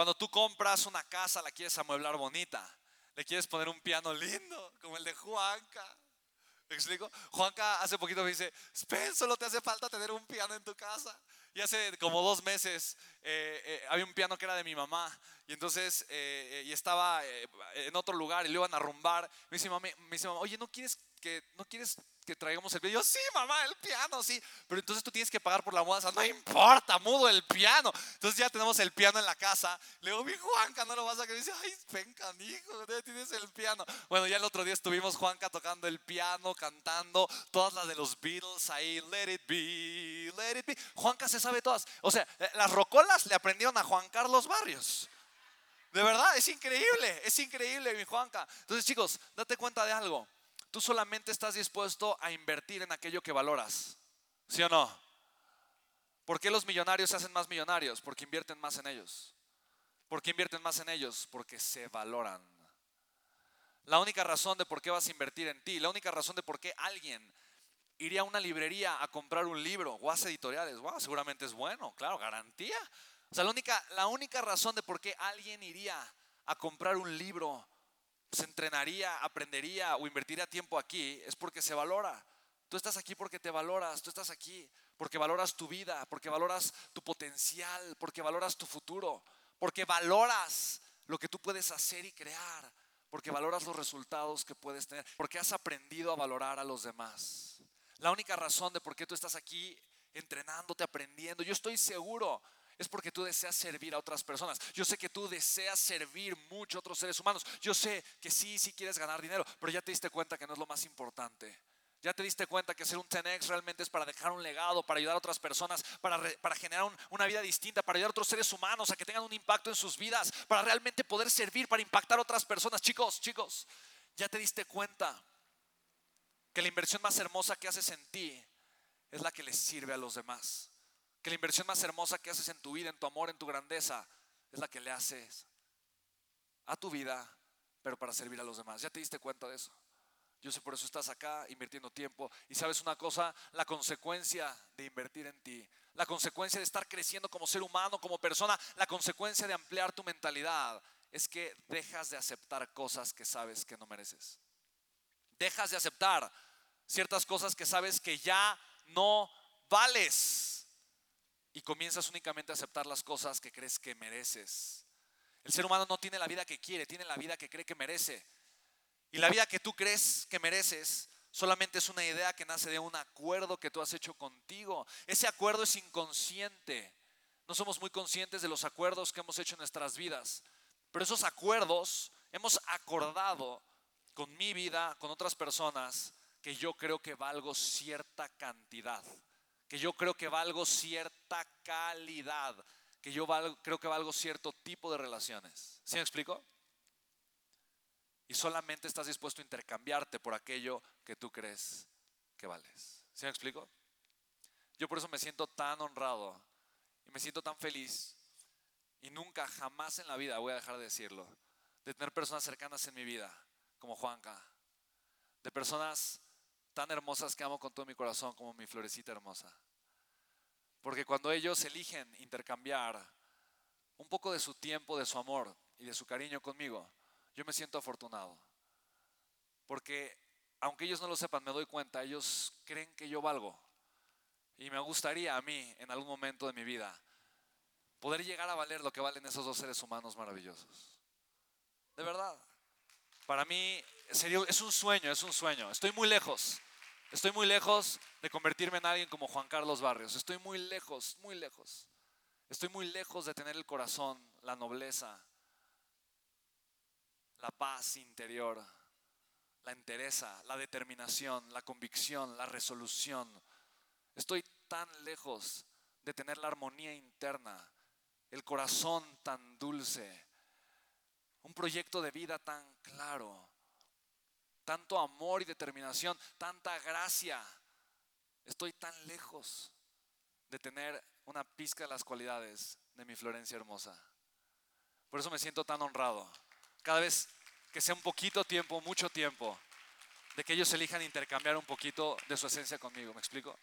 cuando tú compras una casa, la quieres amueblar bonita, le quieres poner un piano lindo, como el de Juanca. ¿Me explico? Juanca hace poquito me dice, Spen, solo te hace falta tener un piano en tu casa. Y hace como dos meses eh, eh, había un piano que era de mi mamá y entonces eh, y estaba en otro lugar y lo iban a rumbar. Me dice, mamá, me dice mamá, oye, ¿no quieres que, ¿no quieres que traigamos el piano? yo, sí, mamá, el piano, sí. Pero entonces tú tienes que pagar por la mudanza. No importa, mudo el piano. Entonces ya tenemos el piano en la casa. Le digo, mi Juanca, no lo vas a querer. Dice, ay, ven, canijo, tienes el piano. Bueno, ya el otro día estuvimos Juanca tocando el piano, cantando todas las de los Beatles ahí. Let it be, let it be. Juanca se sabe todas. O sea, eh, las rocolas le aprendieron a Juan Carlos Barrios. De verdad, es increíble, es increíble, mi Juanca. Entonces, chicos, date cuenta de algo. Tú solamente estás dispuesto a invertir en aquello que valoras. ¿Sí o no? ¿Por qué los millonarios se hacen más millonarios? Porque invierten más en ellos. ¿Por qué invierten más en ellos? Porque se valoran. La única razón de por qué vas a invertir en ti, la única razón de por qué alguien iría a una librería a comprar un libro hace editoriales, wow, seguramente es bueno, claro, garantía. O sea, la única, la única razón de por qué alguien iría a comprar un libro se entrenaría, aprendería o invertiría tiempo aquí es porque se valora. Tú estás aquí porque te valoras, tú estás aquí porque valoras tu vida, porque valoras tu potencial, porque valoras tu futuro, porque valoras lo que tú puedes hacer y crear, porque valoras los resultados que puedes tener, porque has aprendido a valorar a los demás. La única razón de por qué tú estás aquí entrenándote, aprendiendo, yo estoy seguro es porque tú deseas servir a otras personas. Yo sé que tú deseas servir mucho a otros seres humanos. Yo sé que sí, sí quieres ganar dinero, pero ya te diste cuenta que no es lo más importante. Ya te diste cuenta que ser un 10 realmente es para dejar un legado, para ayudar a otras personas, para, para generar una vida distinta, para ayudar a otros seres humanos a que tengan un impacto en sus vidas, para realmente poder servir, para impactar a otras personas. Chicos, chicos, ya te diste cuenta que la inversión más hermosa que haces en ti es la que les sirve a los demás. Que la inversión más hermosa que haces en tu vida, en tu amor, en tu grandeza, es la que le haces a tu vida, pero para servir a los demás. ¿Ya te diste cuenta de eso? Yo sé por eso estás acá invirtiendo tiempo. Y sabes una cosa, la consecuencia de invertir en ti, la consecuencia de estar creciendo como ser humano, como persona, la consecuencia de ampliar tu mentalidad es que dejas de aceptar cosas que sabes que no mereces. Dejas de aceptar ciertas cosas que sabes que ya no vales y comienzas únicamente a aceptar las cosas que crees que mereces. El ser humano no tiene la vida que quiere, tiene la vida que cree que merece. Y la vida que tú crees que mereces solamente es una idea que nace de un acuerdo que tú has hecho contigo. Ese acuerdo es inconsciente. No somos muy conscientes de los acuerdos que hemos hecho en nuestras vidas. Pero esos acuerdos hemos acordado con mi vida, con otras personas, que yo creo que valgo cierta cantidad que yo creo que valgo cierta calidad, que yo creo que valgo cierto tipo de relaciones. ¿Sí me explico? Y solamente estás dispuesto a intercambiarte por aquello que tú crees que vales. ¿Sí me explico? Yo por eso me siento tan honrado y me siento tan feliz y nunca, jamás en la vida, voy a dejar de decirlo, de tener personas cercanas en mi vida, como Juanca, de personas tan hermosas que amo con todo mi corazón como mi florecita hermosa. Porque cuando ellos eligen intercambiar un poco de su tiempo, de su amor y de su cariño conmigo, yo me siento afortunado. Porque aunque ellos no lo sepan, me doy cuenta, ellos creen que yo valgo. Y me gustaría a mí, en algún momento de mi vida, poder llegar a valer lo que valen esos dos seres humanos maravillosos. De verdad. Para mí sería, es un sueño, es un sueño. Estoy muy lejos. Estoy muy lejos de convertirme en alguien como Juan Carlos Barrios. Estoy muy lejos, muy lejos. Estoy muy lejos de tener el corazón, la nobleza, la paz interior, la entereza, la determinación, la convicción, la resolución. Estoy tan lejos de tener la armonía interna, el corazón tan dulce, un proyecto de vida tan claro tanto amor y determinación, tanta gracia. Estoy tan lejos de tener una pizca de las cualidades de mi Florencia hermosa. Por eso me siento tan honrado. Cada vez que sea un poquito tiempo, mucho tiempo, de que ellos elijan intercambiar un poquito de su esencia conmigo. ¿Me explico?